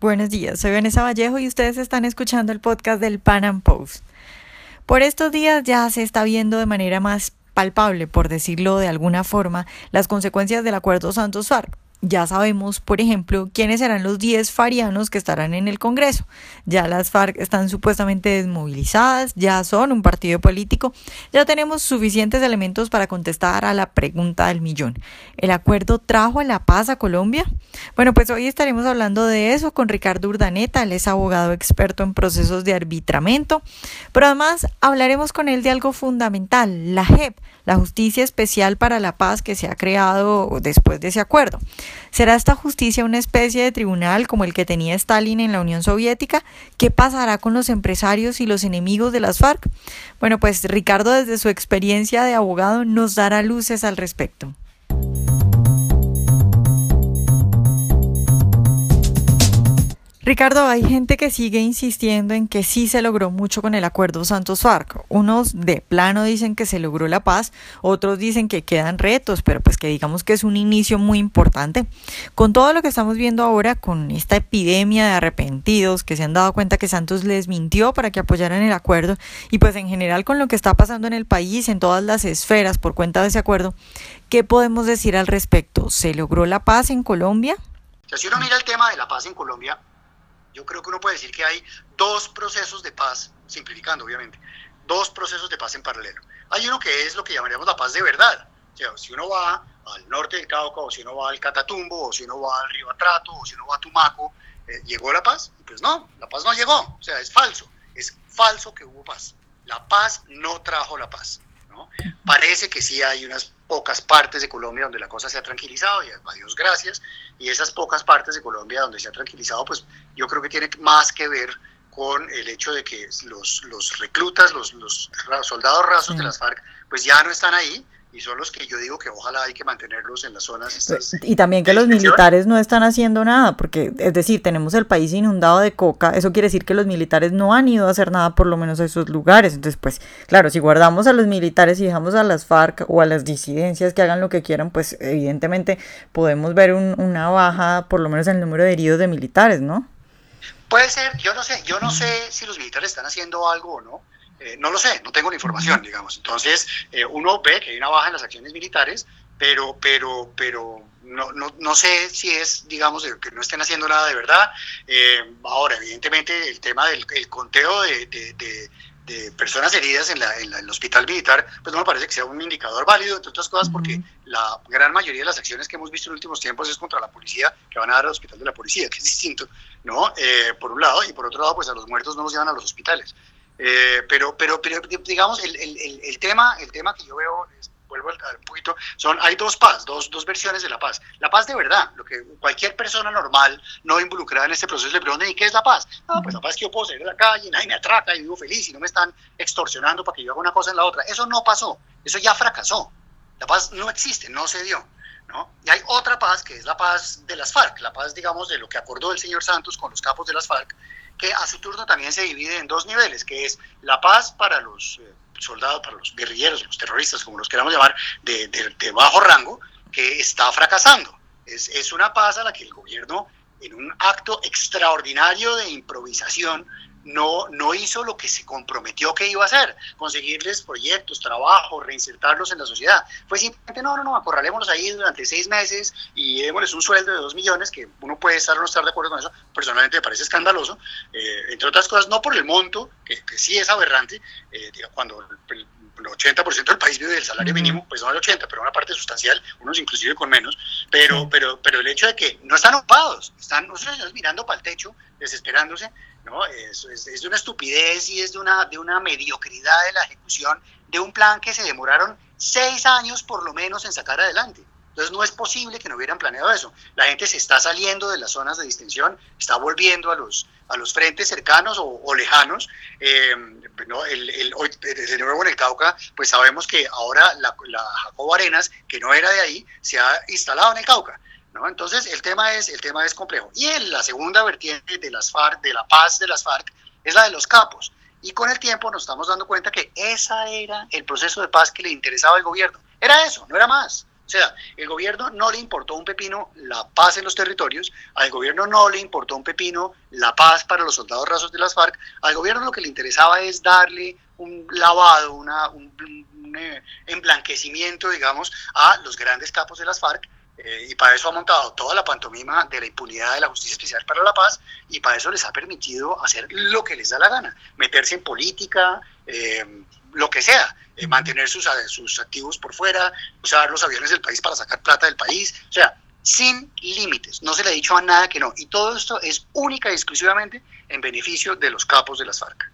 Buenos días, soy Vanessa Vallejo y ustedes están escuchando el podcast del Pan Am Post. Por estos días ya se está viendo de manera más palpable, por decirlo de alguna forma, las consecuencias del acuerdo Santos-FARC ya sabemos, por ejemplo, quiénes serán los 10 farianos que estarán en el Congreso. Ya las FARC están supuestamente desmovilizadas, ya son un partido político, ya tenemos suficientes elementos para contestar a la pregunta del millón. ¿El acuerdo trajo la paz a Colombia? Bueno, pues hoy estaremos hablando de eso con Ricardo Urdaneta, él es abogado experto en procesos de arbitramiento, pero además hablaremos con él de algo fundamental, la JEP, la Justicia Especial para la Paz que se ha creado después de ese acuerdo. ¿Será esta justicia una especie de tribunal como el que tenía Stalin en la Unión Soviética? ¿Qué pasará con los empresarios y los enemigos de las FARC? Bueno, pues Ricardo desde su experiencia de abogado nos dará luces al respecto. Ricardo, hay gente que sigue insistiendo en que sí se logró mucho con el acuerdo Santos-FARC. Unos de plano dicen que se logró la paz, otros dicen que quedan retos, pero pues que digamos que es un inicio muy importante. Con todo lo que estamos viendo ahora, con esta epidemia de arrepentidos que se han dado cuenta que Santos les mintió para que apoyaran el acuerdo y pues en general con lo que está pasando en el país, en todas las esferas por cuenta de ese acuerdo, ¿qué podemos decir al respecto? ¿Se logró la paz en Colombia? si uno mira el tema de la paz en Colombia, yo creo que uno puede decir que hay dos procesos de paz, simplificando obviamente, dos procesos de paz en paralelo. Hay uno que es lo que llamaríamos la paz de verdad. O sea, si uno va al norte del Cauca, o si uno va al Catatumbo, o si uno va al Río Atrato, o si uno va a Tumaco, eh, ¿llegó la paz? Pues no, la paz no llegó. O sea, es falso. Es falso que hubo paz. La paz no trajo la paz. ¿no? Parece que sí hay unas pocas partes de Colombia donde la cosa se ha tranquilizado, y a Dios gracias, y esas pocas partes de Colombia donde se ha tranquilizado, pues yo creo que tiene más que ver con el hecho de que los, los reclutas, los, los soldados rasos de las FARC, pues ya no están ahí, y son los que yo digo que ojalá hay que mantenerlos en las zonas. y también que los militares no están haciendo nada, porque es decir, tenemos el país inundado de coca, eso quiere decir que los militares no han ido a hacer nada por lo menos a esos lugares. Entonces, pues claro, si guardamos a los militares y dejamos a las FARC o a las disidencias que hagan lo que quieran, pues evidentemente podemos ver una baja por lo menos en el número de heridos de militares, ¿no? Puede ser, yo no sé, yo no sé si los militares están haciendo algo o no eh, no lo sé, no tengo la información, digamos. Entonces, eh, uno ve que hay una baja en las acciones militares, pero, pero, pero no, no, no sé si es, digamos, que no estén haciendo nada de verdad. Eh, ahora, evidentemente, el tema del conteo de, de, personas heridas en, la, en, el hospital militar, pues no me parece que sea un indicador válido, entre otras cosas, porque la gran mayoría de las acciones que hemos visto en los últimos tiempos es contra la policía, que van a dar al hospital de la policía, que es distinto, ¿no? por un lado, y por otro lado, pues a los muertos no los llevan a los hospitales. Eh, pero, pero, pero, digamos, el, el, el, tema, el tema que yo veo, vuelvo al, poquito, son, hay dos paz, dos, dos versiones de la paz. La paz de verdad, lo que cualquier persona normal, no involucrada en este proceso, le pregunta, ¿y qué es la paz? No, pues la paz es que yo puedo salir de la calle, nadie me atraca y vivo feliz y no me están extorsionando para que yo haga una cosa en la otra. Eso no pasó, eso ya fracasó. La paz no existe, no se dio. ¿no? Y hay otra paz que es la paz de las FARC, la paz, digamos, de lo que acordó el señor Santos con los capos de las FARC, que a su turno también se divide en dos niveles, que es la paz para los eh, soldados, para los guerrilleros, los terroristas, como los queramos llamar, de, de, bajo rango, que está fracasando. Es, es una paz a la que el gobierno, en un acto extraordinario de improvisación, no, no hizo lo que se comprometió que iba a hacer, conseguirles proyectos, trabajo, reinsertarlos en la sociedad. Fue simplemente, no, no, no, acorralémoslos ahí durante seis meses y démosles un sueldo de dos millones, que uno puede estar o no estar de acuerdo con eso, personalmente me parece escandaloso, eh, entre otras cosas, no por el monto, que, sí es aberrante, eh, cuando el, 80% del país vive del salario mínimo, pues no el 80, pero una parte sustancial, unos inclusive con menos, pero, pero, pero el hecho de que no están ocupados, están nosotros mirando para el techo, desesperándose, ¿no? Es, es, de una estupidez y es de una, de una mediocridad de la ejecución de un plan que se demoraron seis años por lo menos en sacar adelante. Entonces no es posible que no hubieran planeado eso. La gente se está saliendo de las zonas de distensión, está volviendo a los, a los frentes cercanos o, lejanos. Eh, el, hoy, desde nuevo en el Cauca, pues sabemos que ahora la, Jacobo Arenas, que no era de ahí, se ha instalado en el Cauca. Entonces, el tema, es, el tema es complejo. Y en la segunda vertiente de las FARC, de la paz de las FARC, es la de los capos. Y con el tiempo nos estamos dando cuenta que esa era el proceso de paz que le interesaba al gobierno. Era eso, no era más. O sea, el gobierno no le importó un pepino la paz en los territorios, al gobierno no le importó un pepino la paz para los soldados rasos de las FARC, al gobierno lo que le interesaba es darle un lavado, una, un, eh, emblanquecimiento, digamos, a los grandes capos de las FARC. Eh, y para eso ha montado toda la pantomima de la impunidad de la Justicia Especial para la Paz y para eso les ha permitido hacer lo que les da la gana, meterse en política, eh, lo que sea, eh, mantener sus, sus activos por fuera, usar los aviones del país para sacar plata del país, o sea, sin límites, no se le ha dicho a nada que no, y todo esto es única y exclusivamente en beneficio de los capos de las FARC.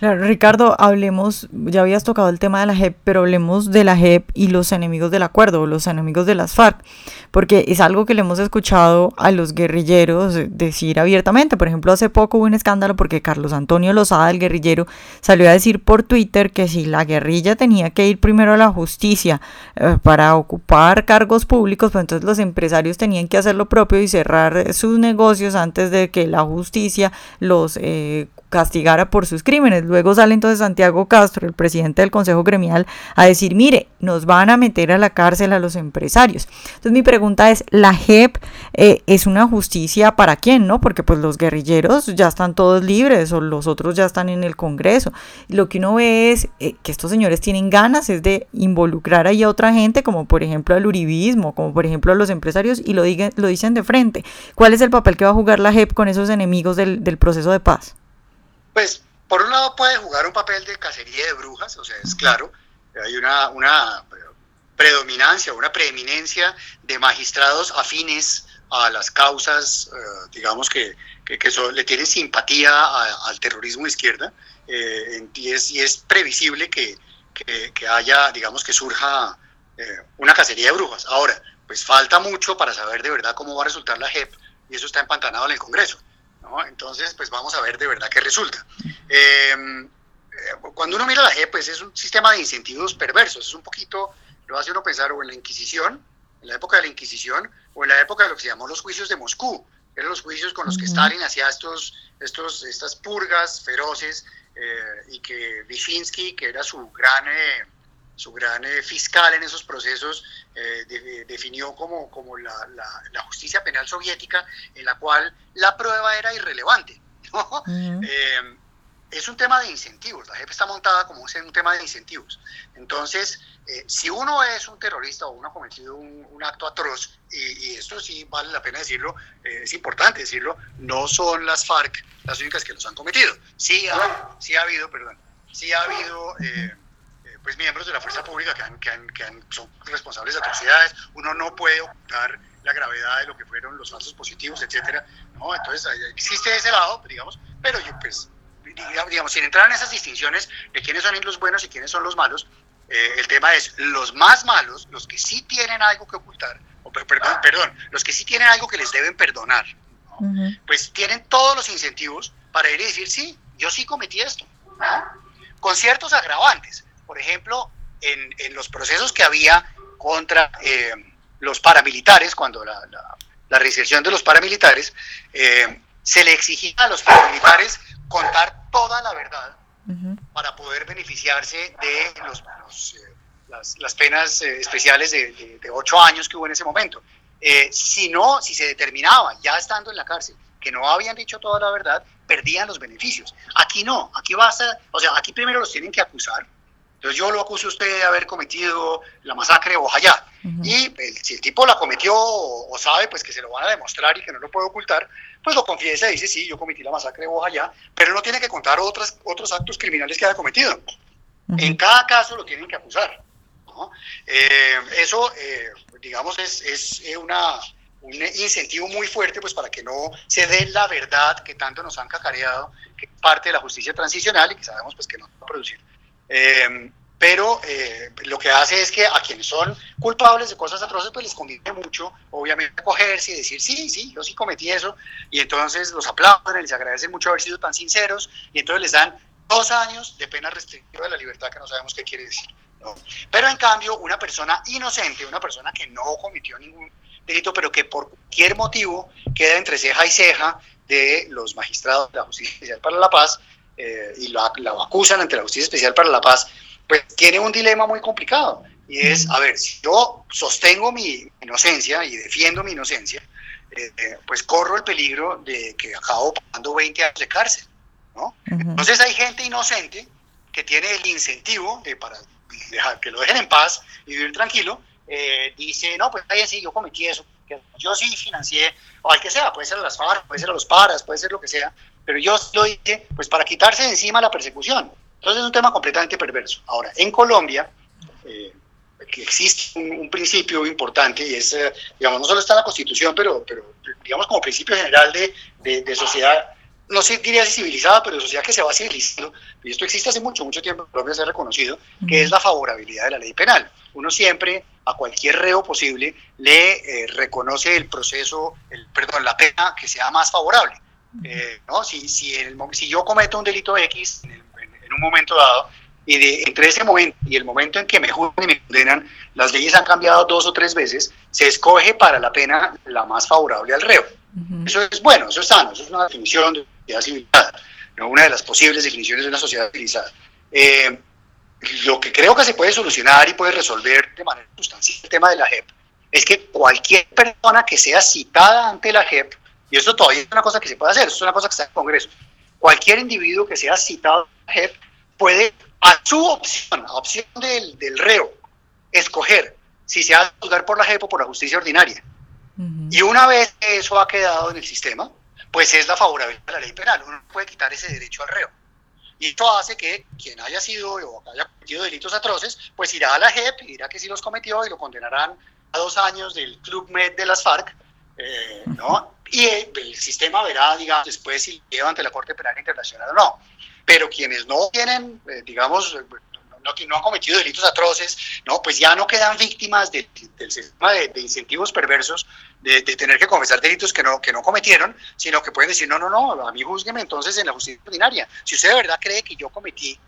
Claro, Ricardo, hablemos, ya habías tocado el tema de la JEP, pero hablemos de la JEP y los enemigos del acuerdo, los enemigos de las FARC, porque es algo que le hemos escuchado a los guerrilleros decir abiertamente. Por ejemplo, hace poco hubo un escándalo porque Carlos Antonio Lozada, el guerrillero, salió a decir por Twitter que si la guerrilla tenía que ir primero a la justicia eh, para ocupar cargos públicos, pues entonces los empresarios tenían que hacer lo propio y cerrar sus negocios antes de que la justicia los eh, castigara por sus crímenes. Luego sale entonces Santiago Castro, el presidente del Consejo Gremial, a decir, mire, nos van a meter a la cárcel a los empresarios. Entonces mi pregunta es, ¿la JEP eh, es una justicia para quién? no Porque pues los guerrilleros ya están todos libres o los otros ya están en el Congreso. Lo que uno ve es eh, que estos señores tienen ganas es de involucrar ahí a otra gente, como por ejemplo al uribismo, como por ejemplo a los empresarios, y lo, lo dicen de frente. ¿Cuál es el papel que va a jugar la JEP con esos enemigos del, del proceso de paz? Pues, por un lado puede jugar un papel de cacería de brujas, o sea, es claro, hay una, una predominancia, una preeminencia de magistrados afines a las causas, eh, digamos, que, que, le tienen simpatía al terrorismo de izquierda, eh, y, es, y, es, previsible que, que, haya, digamos, que surja eh, una cacería de brujas. Ahora, pues falta mucho para saber de verdad cómo va a resultar la JEP, y eso está empantanado en el Congreso. Entonces, pues vamos a ver de verdad qué resulta. Em, eh, cuando uno mira la G, pues es un sistema de incentivos perversos, es un poquito, lo hace uno pensar o en la Inquisición, en la época de la Inquisición, o en la época de lo que se llamó los juicios de Moscú, eran los juicios con los que Stalin hacía estos, estos, estas purgas feroces eh, y que Wyszynski, que era su gran... Eh, su gran eh, fiscal en esos procesos, eh, definió como, como la, la, justicia penal soviética, en la cual la prueba era irrelevante. Eh, es un tema de incentivos, la JEP está montada como un tema de incentivos. Entonces, si uno es un terrorista o uno ha cometido un, acto atroz, y, esto sí vale la pena decirlo, es importante decirlo, no son las FARC las únicas que los han cometido. Sí ha, sí ha habido, perdón, sí ha habido pues miembros de la fuerza pública que, que, son responsables de atrocidades. Uno no puede ocultar la gravedad de lo que fueron los falsos positivos, etcétera. ¿no? Entonces existe ese lado, digamos, pero yo pues digamos, sin entrar en esas distinciones de quiénes son los buenos y quiénes son los malos, eh, el tema es los más malos, los que sí tienen algo que ocultar, o perdón, perdón, los que sí tienen algo que les deben perdonar, pues tienen todos los incentivos para ir y decir, sí, yo sí cometí esto, con ciertos agravantes por ejemplo, en, en los procesos que había contra eh, los paramilitares, cuando la, la, reinserción de los paramilitares, eh, se le exigía a los paramilitares contar toda la verdad para poder beneficiarse de los, eh, las, las, penas especiales de, de, ocho años que hubo en ese momento. si no, si se determinaba, ya estando en la cárcel, que no habían dicho toda la verdad, perdían los beneficios. Aquí no, aquí basta, o sea, aquí primero los tienen que acusar, entonces yo lo acuso a usted de haber cometido la masacre de Bojayá. Y si el tipo la cometió o, sabe pues que se lo van a demostrar y que no lo puede ocultar, pues lo confiesa y dice, sí, yo cometí la masacre de Bojayá, pero no tiene que contar otras, otros actos criminales que haya cometido. En cada caso lo tienen que acusar. Eh, eso, eh, digamos, es, es una, un incentivo muy fuerte pues para que no se dé la verdad que tanto nos han cacareado, que parte de la justicia transicional y que sabemos pues que no va a producir eh, pero eh, lo que hace es que a quienes son culpables de cosas atroces, pues les conviene mucho, obviamente, acogerse y decir, sí, sí, yo sí cometí eso, y entonces los aplauden, les agradecen mucho haber sido tan sinceros, y entonces les dan dos años de pena restrictiva de la libertad, que no sabemos qué quiere decir. Pero en cambio, una persona inocente, una persona que no cometió ningún delito, pero que por cualquier motivo queda entre ceja y ceja de los magistrados de la Justicia para la Paz, eh, y la, acusan ante la Justicia Especial para la Paz, pues tiene un dilema muy complicado. Y es, a ver, si yo sostengo mi inocencia y defiendo mi inocencia, eh, eh, pues corro el peligro de que acabo pagando 20 años de cárcel, ¿no? Entonces hay gente inocente que tiene el incentivo de para dejar que lo dejen en paz y vivir tranquilo, eh, dice, no, pues ahí sí, yo cometí eso, yo sí financié, o al que sea, puede ser a las FARC, puede ser a los paras, puede ser lo que sea, pero yo lo hice pues para quitarse de encima la persecución. Entonces es un tema completamente perverso. Ahora, en Colombia, eh, existe un, principio importante y es, eh, digamos, no solo está la Constitución, pero, pero digamos como principio general de, de, sociedad, no sé, diría civilizada, pero sociedad que se va civilizando, y esto existe hace mucho, mucho tiempo, Colombia se ha reconocido, que es la favorabilidad de la ley penal. Uno siempre, a cualquier reo posible, le eh, reconoce el proceso, el, perdón, la pena que sea más favorable. Eh, ¿no? si, si, el, si yo cometo un delito X en, en un momento dado, y de, entre ese momento y el momento en que me juzgan y me condenan, las leyes han cambiado dos o tres veces, se escoge para la pena la más favorable al reo. Eso es bueno, eso es sano, eso es una definición de sociedad civilizada, ¿no? una de las posibles definiciones de una sociedad civilizada. Eh, lo que creo que se puede solucionar y puede resolver de manera sustancial el tema de la JEP es que cualquier persona que sea citada ante la JEP, y eso todavía es una cosa que se puede hacer, eso es una cosa que está en el Congreso, cualquier individuo que sea citado la JEP puede a su opción, a opción del, del reo, escoger si se va a juzgar por la JEP o por la justicia ordinaria. Y una vez que eso ha quedado en el sistema, pues es la favorabilidad de la ley penal. Uno puede quitar ese derecho al reo. Y esto hace que quien haya sido o haya cometido delitos atroces, pues irá a la JEP y dirá que sí los cometió y lo condenarán a dos años del Club Med de las FARC, eh, ¿no? Y el sistema verá, digamos, después si lleva ante la Corte Penal Internacional o no pero quienes no tienen, eh, digamos, no, no, han cometido delitos atroces, no, pues ya no quedan víctimas del sistema de, incentivos perversos de, tener que confesar delitos que no, que no cometieron, sino que pueden decir, no, no, no, a mí júzgueme entonces en la justicia ordinaria. Si usted de verdad cree que yo cometí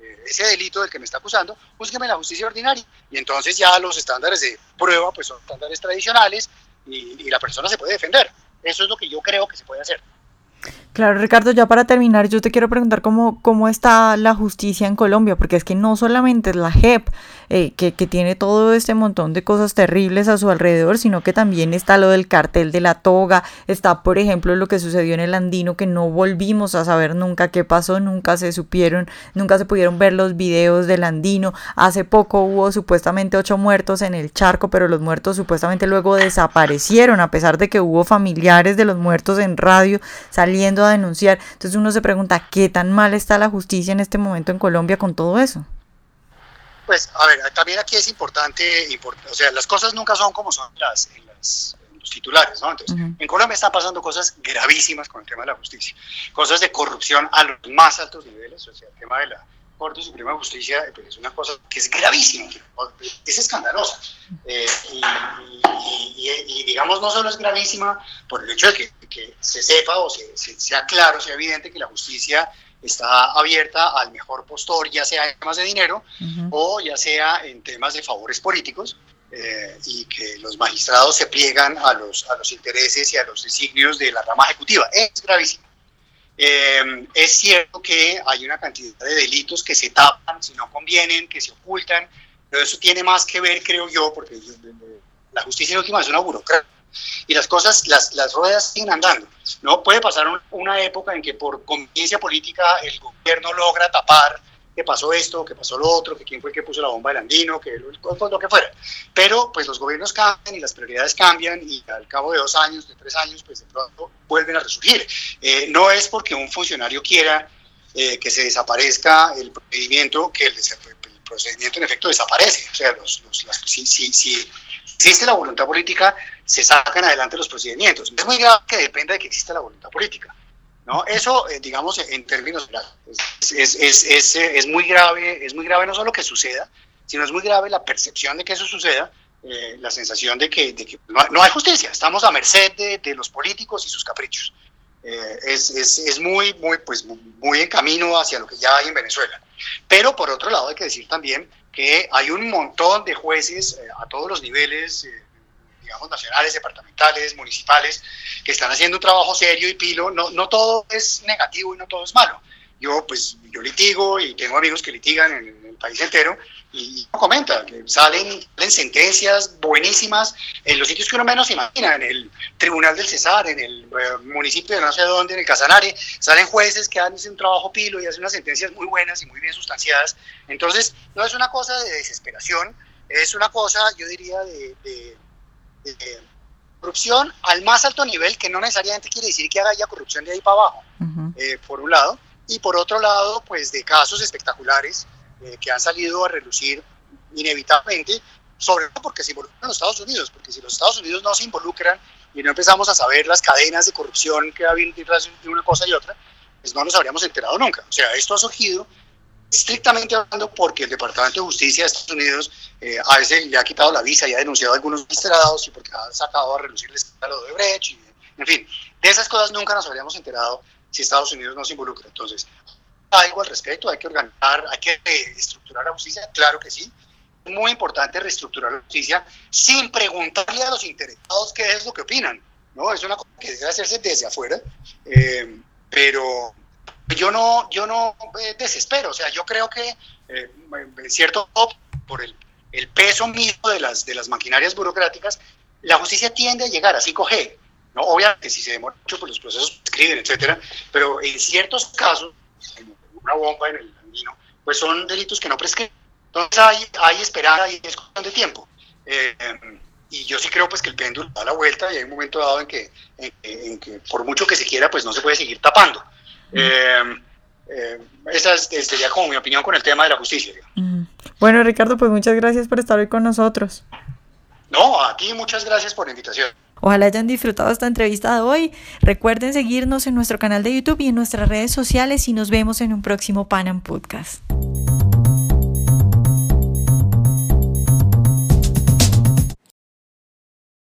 eh, ese delito del que me está acusando, júzgueme en la justicia ordinaria. Y entonces ya los estándares de prueba pues son estándares tradicionales y, y la persona se puede defender. Eso es lo que yo creo que se puede hacer. Claro, Ricardo, ya para terminar, yo te quiero preguntar cómo, cómo está la justicia en Colombia, porque es que no solamente es la JEP, eh, que, que, tiene todo este montón de cosas terribles a su alrededor, sino que también está lo del cartel de la toga, está, por ejemplo, lo que sucedió en el Andino, que no volvimos a saber nunca qué pasó, nunca se supieron, nunca se pudieron ver los videos del Andino. Hace poco hubo supuestamente ocho muertos en el charco, pero los muertos supuestamente luego desaparecieron, a pesar de que hubo familiares de los muertos en radio saliendo a denunciar. Entonces uno se pregunta, ¿qué tan mal está la justicia en este momento en Colombia con todo eso? Pues, a ver, también aquí es importante, o sea, las cosas nunca son como son las, en, los titulares, ¿no? Entonces, en Colombia están pasando cosas gravísimas con el tema de la justicia, cosas de corrupción a los más altos niveles, o sea, el tema de la Corte Suprema de Justicia pues, es una cosa que es gravísima, es escandalosa. Eh, y, digamos, no solo es gravísima por el hecho de que, se sepa o se, sea claro, sea evidente que la justicia está abierta al mejor postor, ya sea en temas de dinero o ya sea en temas de favores políticos, eh, y que los magistrados se pliegan a los, a los intereses y a los designios de la rama ejecutiva. Es gravísimo. Eh, es cierto que hay una cantidad de delitos que se tapan si no convienen, que se ocultan, pero eso tiene más que ver, creo yo, porque la justicia en última es una burocracia y las cosas, las, las ruedas siguen andando. No puede pasar una época en que por conveniencia política el gobierno logra tapar que pasó esto, que pasó lo otro, que quién fue el que puso la bomba del andino, que lo, que fuera. Pero pues los gobiernos cambian y las prioridades cambian y al cabo de dos años, de tres años, pues de pronto vuelven a resurgir. Eh, no es porque un funcionario quiera eh, que se desaparezca el procedimiento, que el, procedimiento en efecto desaparece. O sea, los, si existe la voluntad política, se sacan adelante los procedimientos. Es muy grave que dependa de que exista la voluntad política. ¿No? Eso, eh, digamos, en términos es, es, es, es, muy grave, es muy grave no solo que suceda, sino es muy grave la percepción de que eso suceda, eh, la sensación de que, que no, hay justicia, estamos a merced de, de los políticos y sus caprichos. Eh, es, es, muy, muy, pues, muy en camino hacia lo que ya hay en Venezuela. Pero por otro lado hay que decir también que hay un montón de jueces a todos los niveles, digamos, nacionales, departamentales, municipales, que están haciendo un trabajo serio y pilo. No, no todo es negativo y no todo es malo. yo pues yo litigo y tengo amigos que litigan en, el país entero y comenta que salen, sentencias buenísimas en los sitios que uno menos imagina, en el Tribunal del Cesar, en el eh, municipio de no sé dónde, en el Casanare, salen jueces que hacen un trabajo pilo y hacen unas sentencias muy buenas y muy bien sustanciadas. Entonces, no es una cosa de desesperación, es una cosa, yo diría, de, corrupción al más alto nivel, que no necesariamente quiere decir que haya corrupción de ahí para abajo, eh, por un lado, y por otro lado, pues de casos espectaculares eh, que han salido a relucir inevitablemente, sobre todo porque se involucran los Estados Unidos, porque si los Estados Unidos no se involucran y no empezamos a saber las cadenas de corrupción que ha habido entre una cosa y otra, pues no nos habríamos enterado nunca. O sea, esto ha surgido estrictamente hablando porque el Departamento de Justicia de Estados Unidos eh, a veces le ha quitado la visa y ha denunciado a algunos magistrados y porque ha sacado a relucir el escándalo de Brecht. Y, en fin, de esas cosas nunca nos habríamos enterado si Estados Unidos no se involucra. Entonces, algo al respecto, hay que organizar, hay que reestructurar la justicia, claro que sí. Es muy importante reestructurar la justicia sin preguntarle a los interesados qué es lo que opinan. ¿no? Es una cosa que debe hacerse desde afuera, eh, pero yo no, yo no eh, desespero, o sea, yo creo que eh, cierto por el, el, peso mismo de las, de las maquinarias burocráticas, la justicia tiende a llegar a 5G. ¿no? Obviamente, si se demora mucho, pues los procesos escriben, etcétera, pero en ciertos casos, una bomba en el andino, pues son delitos que no prescriben. Entonces hay, hay esperanza y es cuestión de tiempo. Eh, y yo sí creo pues que el péndulo da la vuelta y hay un momento dado en que, en, que por mucho que se quiera pues no se puede seguir tapando. Eh, eh, esa sería como mi opinión con el tema de la justicia. Bueno Ricardo, pues muchas gracias por estar hoy con nosotros. No, a ti muchas gracias por la invitación. Ojalá hayan disfrutado esta entrevista de hoy. Recuerden seguirnos en nuestro canal de YouTube y en nuestras redes sociales y nos vemos en un próximo Panam Podcast.